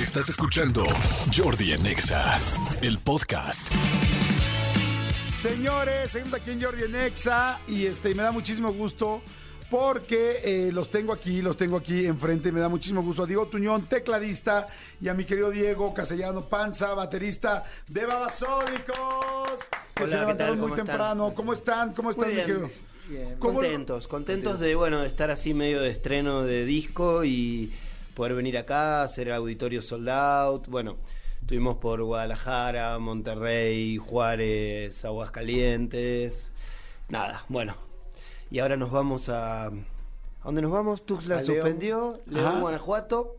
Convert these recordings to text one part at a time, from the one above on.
Estás escuchando Jordi en Exa, el podcast. Señores, seguimos aquí en Jordi en Exa y este, me da muchísimo gusto porque eh, los tengo aquí, los tengo aquí enfrente. Me da muchísimo gusto a Diego Tuñón, tecladista, y a mi querido Diego Castellano Panza, baterista de Babasónicos, que Hola, se ¿qué levantaron muy ¿Cómo están? temprano. ¿Cómo están? ¿Cómo están, mi bien, querido? bien. ¿Cómo- Contentos, contentos de bueno de estar así medio de estreno de disco y poder venir acá, hacer el auditorio sold out. Bueno, estuvimos por Guadalajara, Monterrey, Juárez, Aguascalientes. Nada, bueno. Y ahora nos vamos a. ¿A dónde nos vamos? Tuxtla A León. suspendió, León. Guanajuato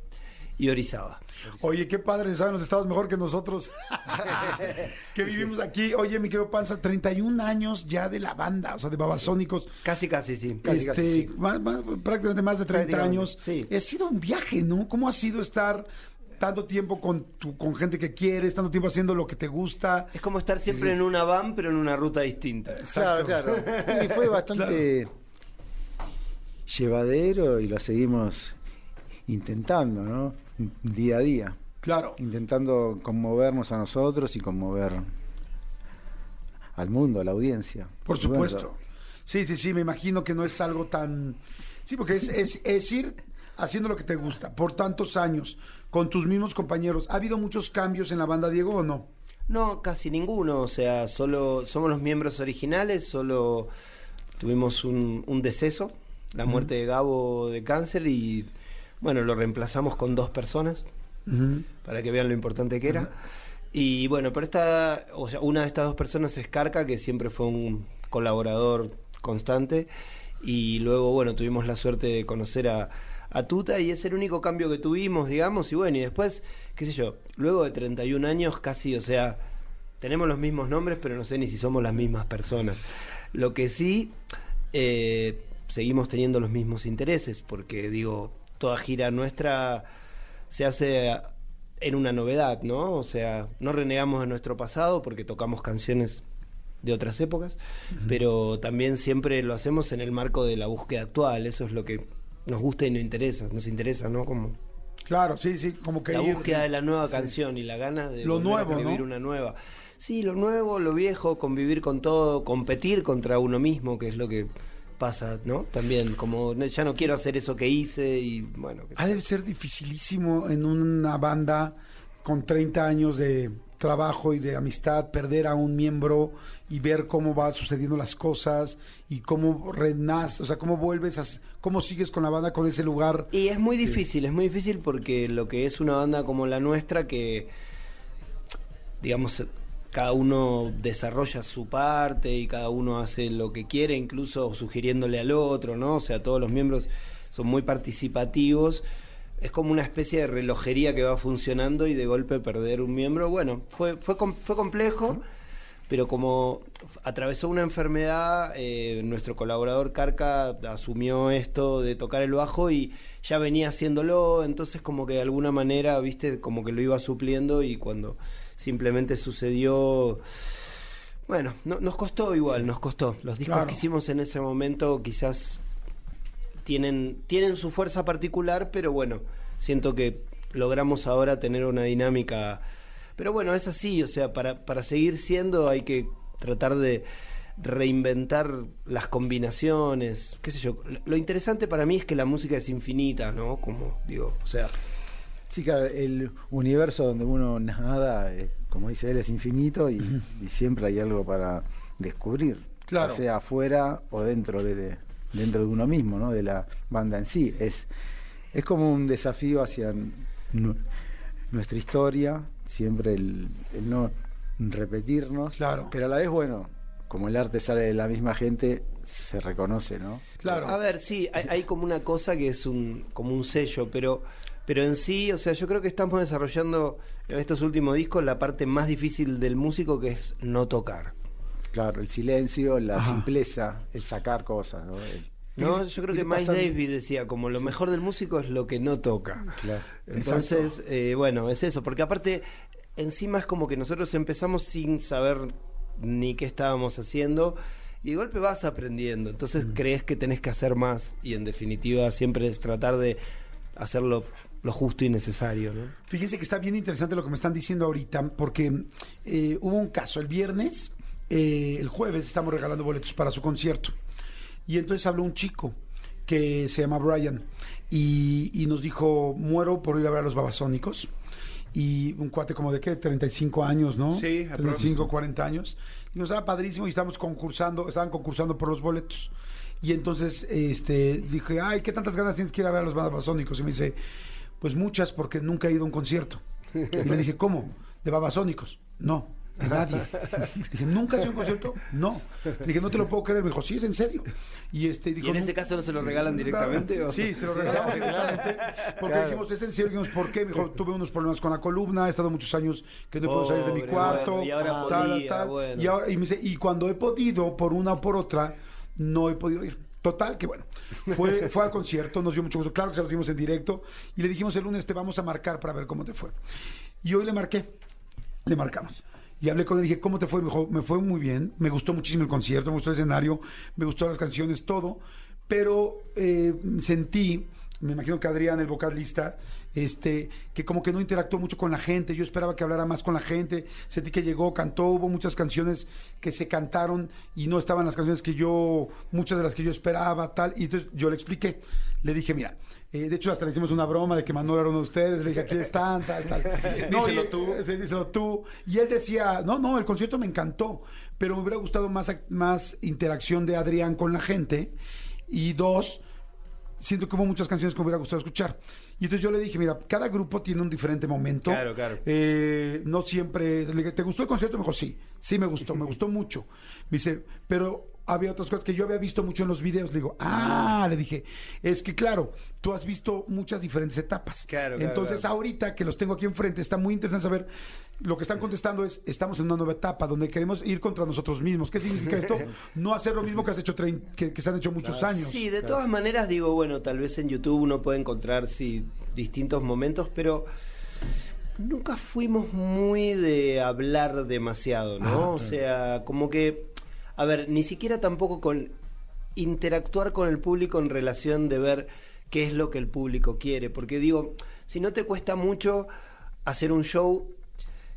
y Orizaba. Oye, qué padre, saben los estados mejor que nosotros. que vivimos aquí. Oye, mi querido Panza, 31 años ya de la banda, o sea, de Babasónicos. Casi, casi, sí. Casi, este, casi, sí. más- más- prácticamente más de 30 Prácticamente, años. sí. Ha sido un viaje, ¿no? ¿Cómo ha sido estar tanto tiempo con, tu, con gente que quieres, tanto tiempo haciendo lo que te gusta? Es como estar siempre en una van, pero en una ruta distinta. Claro, claro. Y fue bastante llevadero y lo seguimos intentando, ¿no? Día a día. Claro. Intentando conmovernos a nosotros y conmover al mundo, a la audiencia. Por supuesto. Sí, sí, sí, me imagino que no es algo tan... Sí, porque es, es, es ir haciendo lo que te gusta por tantos años, con tus mismos compañeros. ¿Ha habido muchos cambios en la banda, Diego, o no? No, casi ninguno. O sea, solo somos los miembros originales, solo tuvimos un, un deceso, la muerte de Gabo de cáncer y bueno, lo reemplazamos con dos personas para que vean lo importante que era. Y bueno, pero esta, o sea, una de estas dos personas es Carca, que siempre fue un colaborador constante. Y luego, bueno, tuvimos la suerte de conocer a, a Tuta y es el único cambio que tuvimos, digamos. Y bueno, y después, qué sé yo, luego de 31 años casi, o sea, tenemos los mismos nombres, pero no sé ni si somos las mismas personas. Lo que sí, eh, seguimos teniendo los mismos intereses, porque digo, toda gira nuestra se hace en una novedad, ¿no? O sea, no renegamos de nuestro pasado porque tocamos canciones de otras épocas, pero también siempre lo hacemos en el marco de la búsqueda actual, eso es lo que nos gusta y nos interesa, nos interesa, ¿no? Como Claro, sí, sí, como que la ir- búsqueda de la nueva canción y la gana de Lo a nuevo, una nueva. Sí, lo nuevo, lo viejo, convivir con todo, competir contra uno mismo, que es lo que pasa, ¿no? También, como ya no quiero hacer eso que hice y bueno. Ha de ser dificilísimo en una banda con 30 años de trabajo y de amistad perder a un miembro y ver cómo va sucediendo las cosas y cómo renace, o sea, cómo vuelves a, cómo sigues con la banda con ese lugar. Y es muy difícil, es muy difícil porque lo que es una banda como la nuestra, que digamos, cada uno desarrolla su parte y cada uno hace lo que quiere, incluso sugiriéndole al otro, ¿no? O sea, todos los miembros son muy participativos. Es como una especie de relojería que va funcionando y de golpe perder un miembro. Bueno, fue, fue, fue complejo, pero como atravesó una enfermedad, eh, nuestro colaborador Carca asumió esto de tocar el bajo y ya venía haciéndolo, entonces como que de alguna manera, viste, como que lo iba supliendo y cuando simplemente sucedió... Bueno, no- nos costó igual, nos costó. Los discos Claro. que hicimos en ese momento quizás tienen, tienen su fuerza particular, pero bueno, siento que logramos ahora tener una dinámica. Pero bueno, es así, o sea, para, para seguir siendo hay que tratar de reinventar las combinaciones, qué sé yo. Lo- Lo interesante para mí es que la música es infinita, ¿no? Como digo, o sea, Sí, claro, el universo donde uno nada, eh, como dice él, es infinito y, y siempre hay algo para descubrir. Claro. Ya sea afuera o dentro de, de- dentro de uno mismo, ¿no? De la banda en sí. Es, es como un desafío hacia nu- nuestra historia, siempre el, el no repetirnos. Claro. Pero a la vez, bueno, como el arte sale de la misma gente, se reconoce, ¿no? Claro. A ver, sí, hay, hay como una cosa que es un como un sello, pero pero en sí, o sea, yo creo que estamos desarrollando en estos últimos discos la parte más difícil del músico que es no tocar. Claro, el silencio, la Ajá. simpleza, el sacar cosas, ¿no? El- No, yo creo que Miles Davis decía, como lo mejor del músico es lo que no toca. Claro. Entonces, eh, bueno, es eso, porque aparte, encima es como que nosotros empezamos sin saber ni qué estábamos haciendo, y de golpe vas aprendiendo, entonces crees que tenés que hacer más, y en definitiva siempre es tratar de hacerlo lo justo y necesario, ¿no? Fíjense que está bien interesante lo que me están diciendo ahorita, porque eh, hubo un caso el viernes, eh, el jueves estamos regalando boletos para su concierto. Y entonces habló un chico que se llama Brian y, y nos dijo, muero por ir a ver a los babasónicos. Y un cuate como de qué, 35 años, ¿no? Sí, 35, 40 años. Y nos estaba padrísimo y estábamos concursando, estaban concursando por los boletos. Y entonces este, dije, ay, ¿qué tantas ganas tienes que ir a ver a los babasónicos? Y me dice, pues muchas, porque nunca he ido a un concierto. Y le dije, ¿cómo? ¿De babasónicos? No, de nadie. dije, ¿nunca has ido a un concierto? No. Le dije, no te lo puedo creer. Me dijo, sí, es en serio. Y, este, dijo, ¿Y en ese "Nu- caso no se lo regalan directamente? o? Sí, se lo regalamos directamente. Porque Claro. dijimos, es en serio. Dijimos, ¿por qué? Me dijo, tuve unos problemas con la columna, he estado muchos años que no puedo salir de mi Pobre, cuarto. bueno, y ahora tal, tal, podía, tal. bueno. Y, ahora, y me dice, y cuando he podido, por una o por otra, no he podido ir. Total, que bueno, fue, fue al concierto, nos dio mucho gusto, claro que se lo dimos en directo, y le dijimos el lunes, te vamos a marcar para ver cómo te fue. Y hoy le marqué, le marcamos. Y hablé con él y dije, ¿cómo te fue? Me dijo, me fue muy bien, me gustó muchísimo el concierto, me gustó el escenario, me gustó las canciones, todo, pero eh, sentí, me imagino que Adrián, el vocalista, este, que como que no interactuó mucho con la gente, yo esperaba que hablara más con la gente, sentí que llegó, cantó, hubo muchas canciones que se cantaron y no estaban las canciones que yo, muchas de las que yo esperaba, tal, y entonces yo le expliqué, le dije, mira, eh, de hecho hasta le hicimos una broma de que Manolo era uno de ustedes, le dije, aquí están, tal, tal. Díselo y- tú. Sí, díselo tú. Y él decía, no, no, el concierto me encantó, pero me hubiera gustado más, más interacción de Adrián con la gente. Y dos, siento que hubo muchas canciones que me hubiera gustado escuchar. Y entonces yo le dije, mira, cada grupo tiene un diferente momento. Claro, claro. Eh, no siempre. le dije, ¿Te gustó el concierto? Me dijo, sí, sí me gustó, me gustó mucho. Me dice, pero había otras cosas que yo había visto mucho en los videos. Le digo, ah, le dije, es que claro, tú has visto muchas diferentes etapas. Claro, claro, Entonces, claro. ahorita que los tengo aquí enfrente, está muy interesante saber. Lo que están contestando es: estamos en una nueva etapa donde queremos ir contra nosotros mismos. ¿Qué significa esto? No hacer lo mismo que has hecho trein- que, que se han hecho muchos años. Sí, de todas maneras digo, bueno, tal vez en YouTube uno puede encontrar sí, distintos momentos, pero nunca fuimos muy de hablar demasiado, ¿no? Ah, o sea, como que, a ver, ni siquiera tampoco con interactuar con el público en relación de ver qué es lo que el público quiere, porque digo, si no te cuesta mucho hacer un show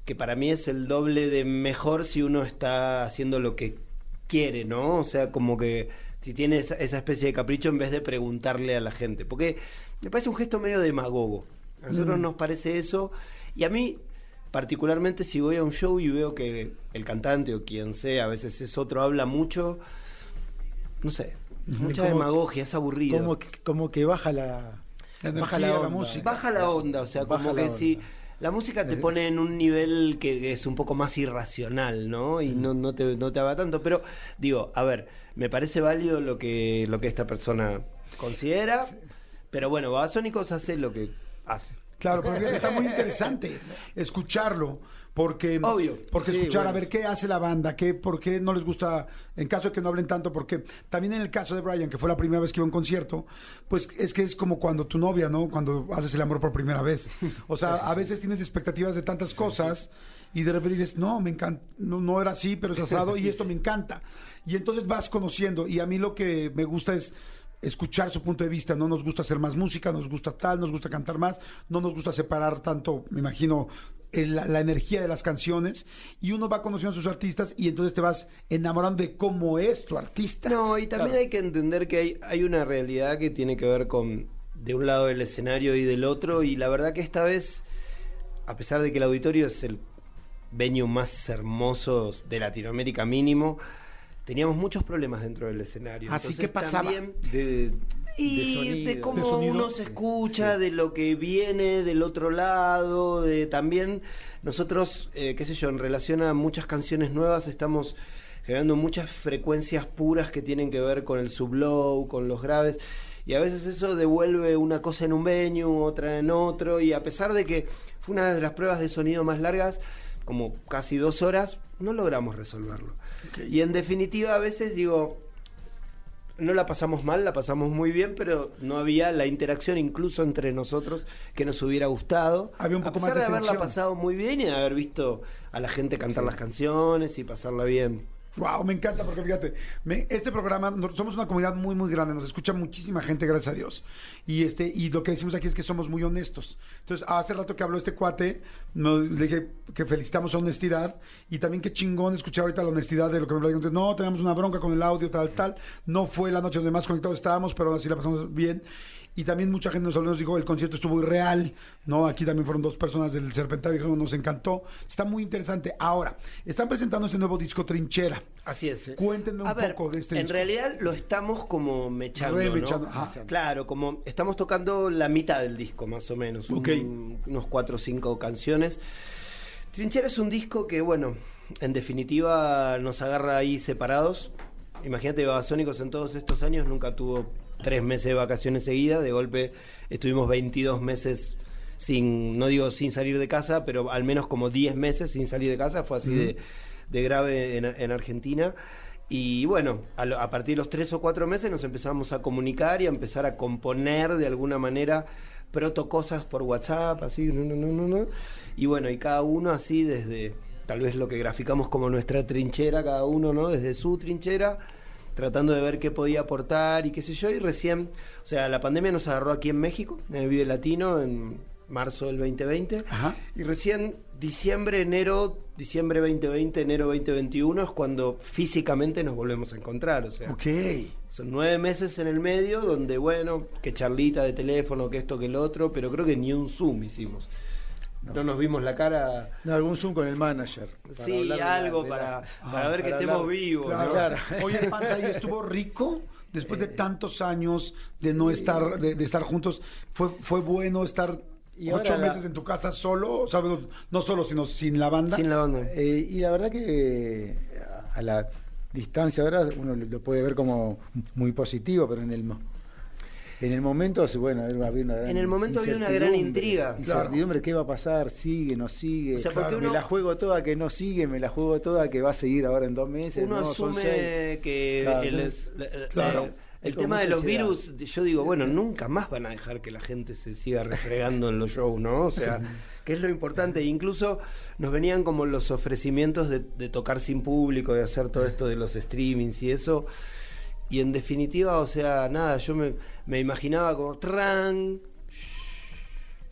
que para mí es el doble de mejor si uno está haciendo lo que quiere, ¿no? O sea, como que si tiene esa, esa especie de capricho en vez de preguntarle a la gente. Porque me parece un gesto medio demagogo. A nosotros nos parece eso. Y a mí, particularmente, si voy a un show y veo que el cantante o quien sea, a veces es otro, habla mucho, no sé, mucha Como- demagogia, es aburrido. Como que, como que baja la, La baja la, la onda. música. Baja la onda, o sea, Baja como que si onda. La música te pone en un nivel que es un poco más irracional, ¿no? Y no, no te, no te tanto. Pero, digo, a ver, me parece válido lo que, lo que esta persona considera, pero bueno, Babasónicos hace lo que hace. Claro, fíjate, está muy interesante escucharlo, porque, Obvio. porque Sí, escuchar a ver qué hace la banda, qué, por qué no les gusta, en caso de que no hablen tanto, porque también en el caso de Brian, que fue la primera vez que iba a un concierto, pues es que es como cuando tu novia, ¿no? Cuando haces el amor por primera vez. O sea, a veces tienes expectativas de tantas cosas y de repente dices, no, me encanta, no, no era así, pero es asado y esto me encanta. Y entonces vas conociendo y a mí lo que me gusta es escuchar su punto de vista, no nos gusta hacer más música, nos gusta tal, nos gusta cantar más, no nos gusta separar tanto, me imagino, el- la, la energía de las canciones y uno va conociendo a sus artistas y entonces te vas enamorando de cómo es tu artista. No, y también Claro. hay que entender que hay, hay una realidad que tiene que ver con de un lado del escenario y del otro, y la verdad que esta vez, a pesar de que el auditorio es el venue más hermoso de Latinoamérica mínimo, teníamos muchos problemas dentro del escenario. Así Entonces, que pasaba. también- De, y de cómo De sonido. uno se escucha, de lo que viene del otro lado, de también nosotros, eh, qué sé yo, en relación a muchas canciones nuevas estamos generando muchas frecuencias puras que tienen que ver con el sublow, con los graves, y a veces eso devuelve una cosa en un venue, otra en otro, y a pesar de que fue una de las pruebas de sonido más largas, como casi dos horas, no logramos resolverlo. Y en definitiva, a veces digo, no la pasamos mal, la pasamos muy bien, pero no había la interacción incluso entre nosotros que nos hubiera gustado. Había un a poco pesar más de de haberla pasado muy bien y de haber visto a la gente cantar las canciones y pasarla bien. Wow, me encanta porque fíjate, este programa, somos una comunidad muy, muy grande, nos escucha muchísima gente, gracias a Dios. Y este, y lo que decimos aquí es que somos muy honestos. Entonces, hace rato que habló este cuate, nos, dije que felicitamos a honestidad y también qué chingón escuchar ahorita la honestidad de lo que me. Entonces, no, teníamos una bronca con el audio, tal, tal. No fue la noche donde más conectados estábamos, pero así la pasamos bien. Y también mucha gente nos habló, nos dijo, el concierto estuvo irreal, ¿no? Aquí también fueron dos personas del Serpentario que nos encantó. Está muy interesante. Ahora, están presentando este nuevo disco Trinchera. Así es. Cuéntenme un ver, poco de este En disco. realidad lo estamos como mechando, ¿no? Remechando, ajá. Claro, como estamos tocando la mitad del disco, más o menos. un- Ok. unos cuatro o cinco canciones. Trinchera es un disco que, bueno, en definitiva nos agarra ahí separados. Imagínate, Babasónicos en todos estos años nunca tuvo tres meses de vacaciones seguidas. De golpe estuvimos 22 meses sin, no digo sin salir de casa, pero al menos como 10 meses sin salir de casa. Fue así de, de grave en, en Argentina. Y bueno, a, lo- a partir de los tres o cuatro meses nos empezamos a comunicar y a empezar a componer de alguna manera proto cosas por WhatsApp, así, no, no, no, no, no. Y bueno, y cada uno así desde tal vez lo que graficamos como nuestra trinchera, cada uno, ¿no? Desde su trinchera, tratando de ver qué podía aportar y qué sé yo. Y recién, o sea, la pandemia nos agarró aquí en México, en el Vive Latino, en marzo del 2020. Ajá. Y recién diciembre, enero, diciembre 2020, enero 2021 es cuando físicamente nos volvemos a encontrar. O sea, Ok. son nueve meses en el medio donde, bueno, que charlita de teléfono, que esto, que el otro, pero creo que ni un Zoom hicimos. No, nos vimos la cara. No, algún Zoom con el manager. para Sí, hablar de la- algo la- para, Ah, para ver que estemos vivos. Claro. ¿no? Claro. Oye, Panza, ¿y estuvo rico? Después Eh. de tantos años de no estar, de, de estar juntos, ¿fue, fue bueno estar Y ocho la- meses en tu casa solo? O sea, no, no solo, sino sin la banda. Sin la banda. Eh, y la verdad que eh, a la distancia ahora uno lo puede ver como muy positivo, pero en el en el momento, bueno, había una gran En el momento había una gran intriga. Incertidumbre, ¿qué va a pasar? ¿Sigue, no sigue? O sea, porque me la juego toda que no sigue, me la juego toda que va a seguir ahora en dos meses. Uno no, son asume que Claro, el, entonces, tema de los ansiedad. virus, yo digo, bueno, nunca más van a dejar que la gente se siga refregando en los shows, ¿no? O sea, que es lo importante. Incluso nos venían como los ofrecimientos de, de tocar sin público, de hacer todo esto de los streamings y eso. Y en definitiva, o sea, nada, yo me, me imaginaba como tran.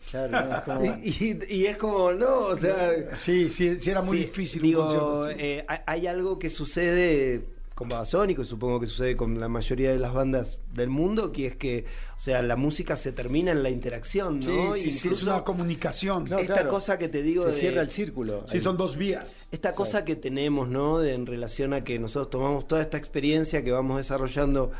Claro, no, es como- Y, y- y es como, no, o sea. Sí, sí, sí era muy Sí, difícil Digo, un concierto eh, hay algo que sucede con Babasónico, supongo que sucede con la mayoría de las bandas del mundo, que es que, o sea, la música se termina en la interacción, ¿no? sí, sí, sí, es una comunicación. No, esta claro. cosa que te digo se de- cierra el círculo. sí, Ahí. son dos vías. esta cosa que tenemos, ¿no? De, en relación a que nosotros tomamos toda esta experiencia que vamos desarrollando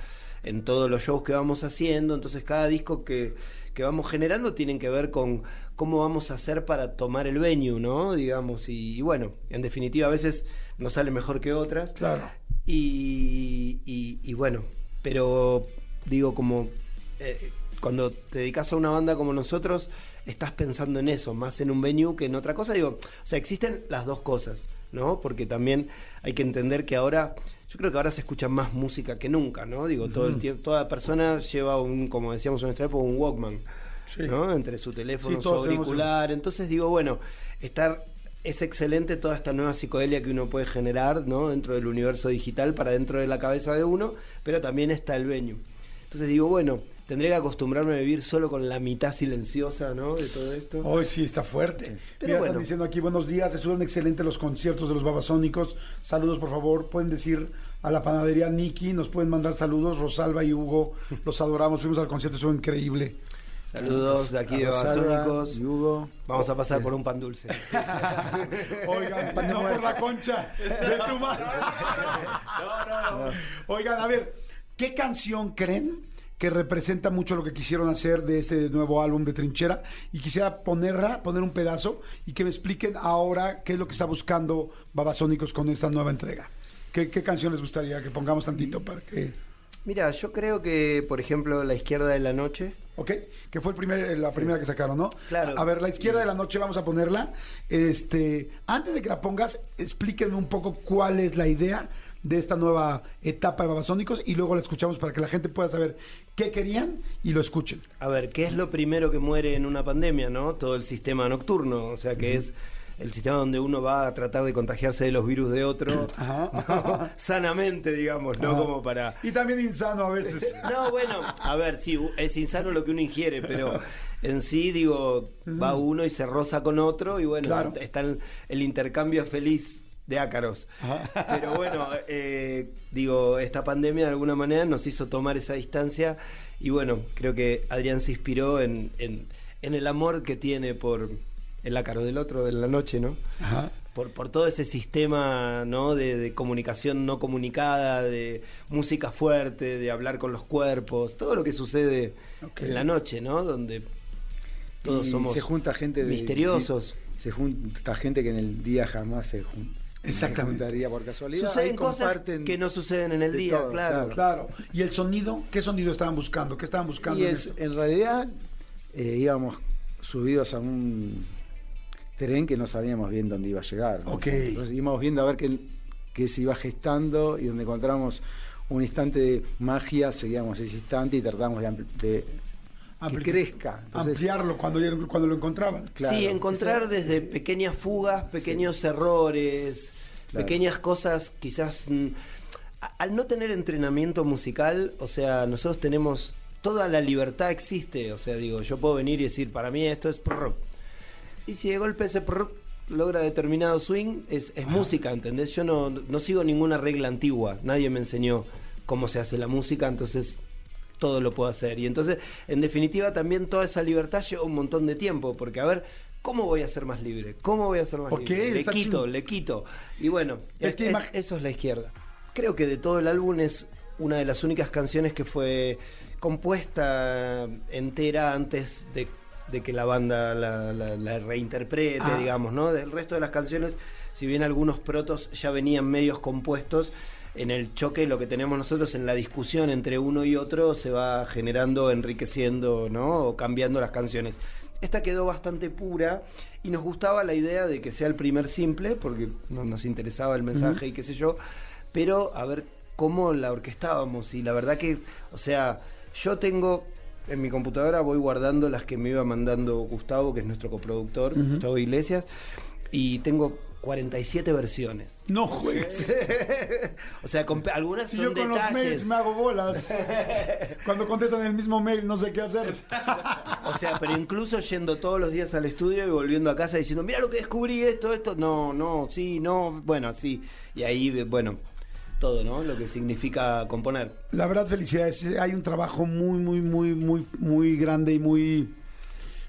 en todos los shows que vamos haciendo, entonces cada disco que, que vamos generando tienen que ver con cómo vamos a hacer para tomar el venue, ¿no? Digamos, y, y bueno, en definitiva a veces nos sale mejor que otras. Claro. Y, y- y bueno, pero digo, como eh, cuando te dedicas a una banda como nosotros, estás pensando en eso, más en un venue que en otra cosa. Digo, o sea, existen las dos cosas, ¿no? Porque también hay que entender que ahora, yo creo que ahora se escucha más música que nunca, ¿no? Digo, todo el tiempo, toda persona lleva un, como decíamos en nuestra época, un Walkman, Sí. ¿no? Entre su teléfono, Sí, su tenemos auricular. Entonces digo, bueno, estar es excelente toda esta nueva psicodelia que uno puede generar, ¿no? Dentro del universo digital para dentro de la cabeza de uno, pero también está el venue. Entonces digo, bueno, tendré que acostumbrarme a vivir solo con la mitad silenciosa, ¿no? De todo esto. Hoy sí está fuerte. Pero Mira, bueno. están diciendo aquí, buenos días, estuvieron excelentes los conciertos de los babasónicos. Saludos, por favor. Pueden decir a la panadería Niki, nos pueden mandar saludos. Rosalba y Hugo, los adoramos. Fuimos al concierto, estuvo increíble. Saludos de aquí de y Hugo. Vamos a pasar por un pan dulce. Oigan, no por la concha de tu madre. Oigan, a ver, ¿qué canción creen que representa mucho lo que quisieron hacer de este nuevo álbum de Trinchera? Y quisiera ponerla, poner un pedazo y que me expliquen ahora qué es lo que está buscando Babasónicos con esta nueva entrega. ¿Qué, qué canción les gustaría que pongamos tantito para que... Mira, yo creo que, por ejemplo, La Izquierda de la Noche. ¿Ok? Que fue el primer, la primera que sacaron, ¿no? Claro. A ver, la izquierda de la noche vamos a ponerla. Este, antes de que la pongas, explíquenme un poco cuál es la idea de esta nueva etapa de Babasónicos y luego la escuchamos para que la gente pueda saber qué querían y lo escuchen. A ver, ¿qué es lo primero que muere en una pandemia, no? Todo el sistema nocturno, o sea, que es el sistema donde uno va a tratar de contagiarse de los virus de otro sanamente, digamos, no como para... Y también insano a veces. No, bueno, a ver, sí, es insano lo que uno ingiere, pero en sí, digo, va uno y se roza con otro y bueno, Claro. está el, el intercambio feliz de ácaros. Pero bueno, eh, digo, esta pandemia de alguna manera nos hizo tomar esa distancia y bueno, creo que Adrián se inspiró en, en, en el amor que tiene por el ácaro del otro de la noche, ¿no? Ajá. por, por todo ese sistema ¿no? de, de comunicación no comunicada, de música fuerte, de hablar con los cuerpos, todo lo que sucede en la noche, ¿no? Donde todos Y somos se junta gente de- misteriosos. Se junta gente que en el día jamás se, jun- Exactamente. se juntaría por casualidad. Suceden cosas que no suceden en el día, todo, claro. Claro. ¿Y el sonido? ¿Qué sonido estaban buscando? ¿Qué estaban buscando? Y en es, en realidad eh, íbamos subidos a un tren que no sabíamos bien dónde iba a llegar. ¿no? Ok. Entonces íbamos viendo a ver qué, qué se iba gestando y donde encontramos un instante de magia, seguíamos ese instante y tratamos de, ampli- de que crezca. Entonces, Ampliarlo cuando, cuando lo encontraban. Claro, sí, encontrar desde pequeñas fugas, pequeños errores, Claro. pequeñas cosas, quizás al no tener entrenamiento musical, o sea, nosotros tenemos toda la libertad existe, o sea, digo, yo puedo venir y decir, para mí esto es prr. Y si de golpe ese prr logra determinado swing, es, es música, ¿entendés? Yo no, no sigo ninguna regla antigua, nadie me enseñó cómo se hace la música, entonces todo lo puedo hacer. Y entonces, en definitiva, también toda esa libertad lleva un montón de tiempo, porque a ver, ¿cómo voy a ser más libre? ¿Cómo voy a ser más Ok, libre? Le quito, le quito. Y bueno, Es es- que es- imag- eso es la izquierda. Creo que de todo el álbum es una de las únicas canciones que fue compuesta entera antes de, de que la banda la, la- la reinterprete, Ah. digamos, ¿no? Del resto de las canciones, si bien algunos protos ya venían medios compuestos, en el choque lo que tenemos nosotros en la discusión entre uno y otro se va generando, enriqueciendo, ¿no? O cambiando las canciones. Esta quedó bastante pura y nos gustaba la idea de que sea el primer simple, porque no- nos interesaba el mensaje y qué sé yo, pero a ver cómo la orquestábamos. Y la verdad que, o sea, yo tengo en mi computadora, voy guardando las que me iba mandando Gustavo, que es nuestro coproductor, Gustavo Iglesias, y tengo 47 versiones. No juegues. o sea, con- algunas son yo con los mails me hago bolas. Cuando contestan el mismo mail no sé qué hacer. O sea, pero incluso yendo todos los días al estudio y volviendo a casa diciendo, mira lo que descubrí, esto, esto, no, no, sí, no, bueno, sí. Y ahí, bueno, todo, ¿no? Lo que significa componer. La verdad, felicidades. Hay un trabajo muy, muy, muy, muy, muy grande y muy,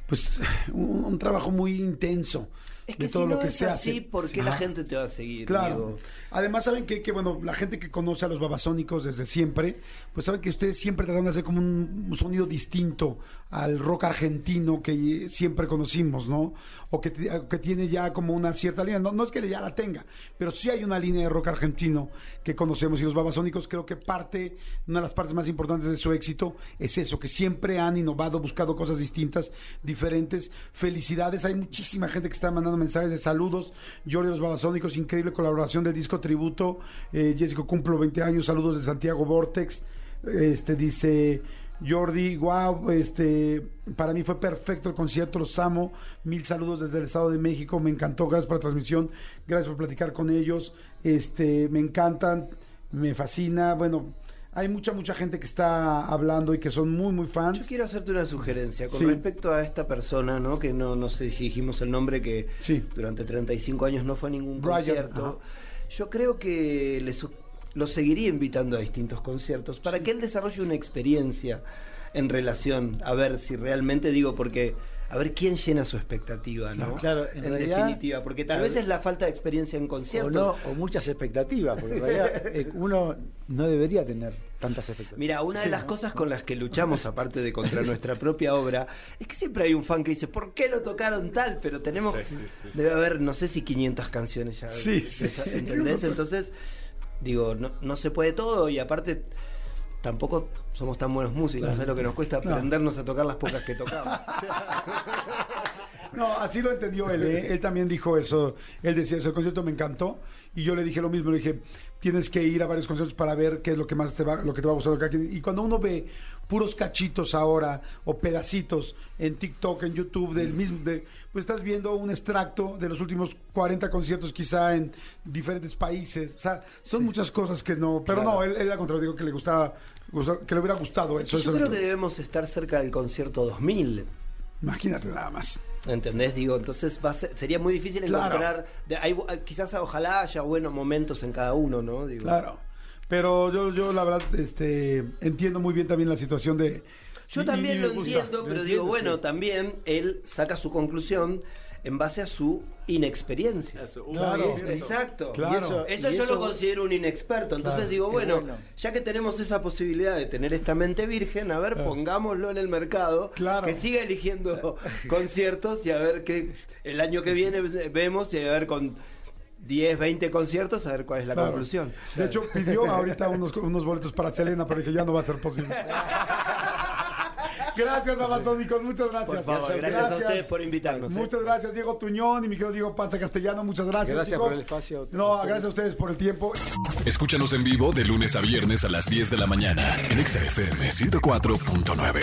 pues, un, un trabajo muy intenso Es que de todo si lo no que es se así, hace. ¿por qué la gente te va a seguir? Claro. Diego? Además, saben que, que, bueno, la gente que conoce a los babasónicos desde siempre, pues saben que ustedes siempre tratan de hacer como un, un sonido distinto al rock argentino que siempre conocimos, ¿no? O que, que tiene ya como una cierta línea. No, no es que ya la tenga, pero sí hay una línea de rock argentino que conocemos. Y los babasónicos creo que parte, una de las partes más importantes de su éxito es eso, que siempre han innovado, buscado cosas distintas, diferentes. Felicidades, hay muchísima gente que está mandando mensajes de saludos. Jordi los Babasónicos, increíble colaboración del disco tributo. Eh, Jessico cumplo 20 años, saludos de Santiago Vortex. Este dice Jordi, wow, este para mí fue perfecto el concierto, los. Mil saludos desde el Estado de México, me encantó, gracias por la transmisión, gracias por platicar con ellos. Este, me encantan, me fascina. Bueno, hay mucha mucha gente que está hablando y que son muy muy Yo fans. quiero hacerte una sugerencia con Sí. respecto a esta persona, ¿no? Que no, no sé si dijimos el nombre, que Sí. durante 35 años no fue a ningún Brian, concierto. Yo creo que le lo seguiría invitando a distintos conciertos para que él desarrolle una experiencia en relación a ver si realmente digo porque a ver quién llena su expectativa, ¿no? Claro, en realidad- definitiva, porque tal vez es la falta de experiencia en o, conciertos. no, o muchas expectativas, porque en realidad eh, uno no debería tener tantas expectativas. Mira, una de las ¿no? cosas con las que luchamos, aparte de contra nuestra propia obra, es que siempre hay un fan que dice, ¿por qué lo tocaron tal? Pero tenemos, Sí, sí, sí, debe haber, no sé si 500 canciones ya. Sí, sí, sí. ¿Entendés? Entonces, digo, no, no se puede todo y aparte tampoco somos tan buenos músicos, ¿sabes lo que nos cuesta No. aprendernos a tocar las pocas que tocamos? No, así lo entendió él, ¿eh? Él también dijo eso. Él decía eso, el concierto me encantó. Y yo le dije lo mismo, le dije, tienes que ir a varios conciertos para ver qué es lo que más te va, lo que te va a gustar. Y cuando uno ve puros cachitos ahora o pedacitos en TikTok, en YouTube del mismo, de, pues estás viendo un extracto de los últimos 40 conciertos quizá en diferentes países. O sea, son muchas cosas que no, pero no, él, él al contrario dijo que le gustaba, que le hubiera gustado eso. Yo eso creo que debemos estar cerca del concierto 2000. Imagínate nada más. ¿Entendés? Digo, entonces va a ser- sería muy difícil Claro. encontrar. de- hay- quizás ojalá haya buenos momentos en cada uno, ¿no? Digo, Claro. Pero yo, yo la verdad, este, entiendo muy bien también la situación de. Yo y- también y lo gusta. entiendo, pero entiendo, digo, bueno, sí. también él saca su conclusión en base a su inexperiencia. Claro. Exacto. Claro. Y eso, Y yo eso- lo considero un inexperto. Entonces Claro. digo, bueno, bueno. ya que tenemos esa posibilidad de tener esta mente virgen, a ver, Claro. pongámoslo en el mercado, Claro. que siga eligiendo conciertos y a ver qué el año que viene vemos y a ver con 10, 20 conciertos, a ver cuál es la Claro. conclusión. De hecho, pidió ahorita unos, unos boletos para Selena, pero que ya no va a ser posible. Gracias, babasónicos, muchas gracias. Por favor, gracias, a ustedes por invitarnos. ¿eh? Muchas gracias, Diego Tuñón y mi querido Diego Panza Castellano. Muchas gracias, Gracias chicos. por el espacio. No, gracias a ustedes por el tiempo. Escúchanos en vivo de lunes a viernes a las 10 de la mañana en Exa FM 104.9.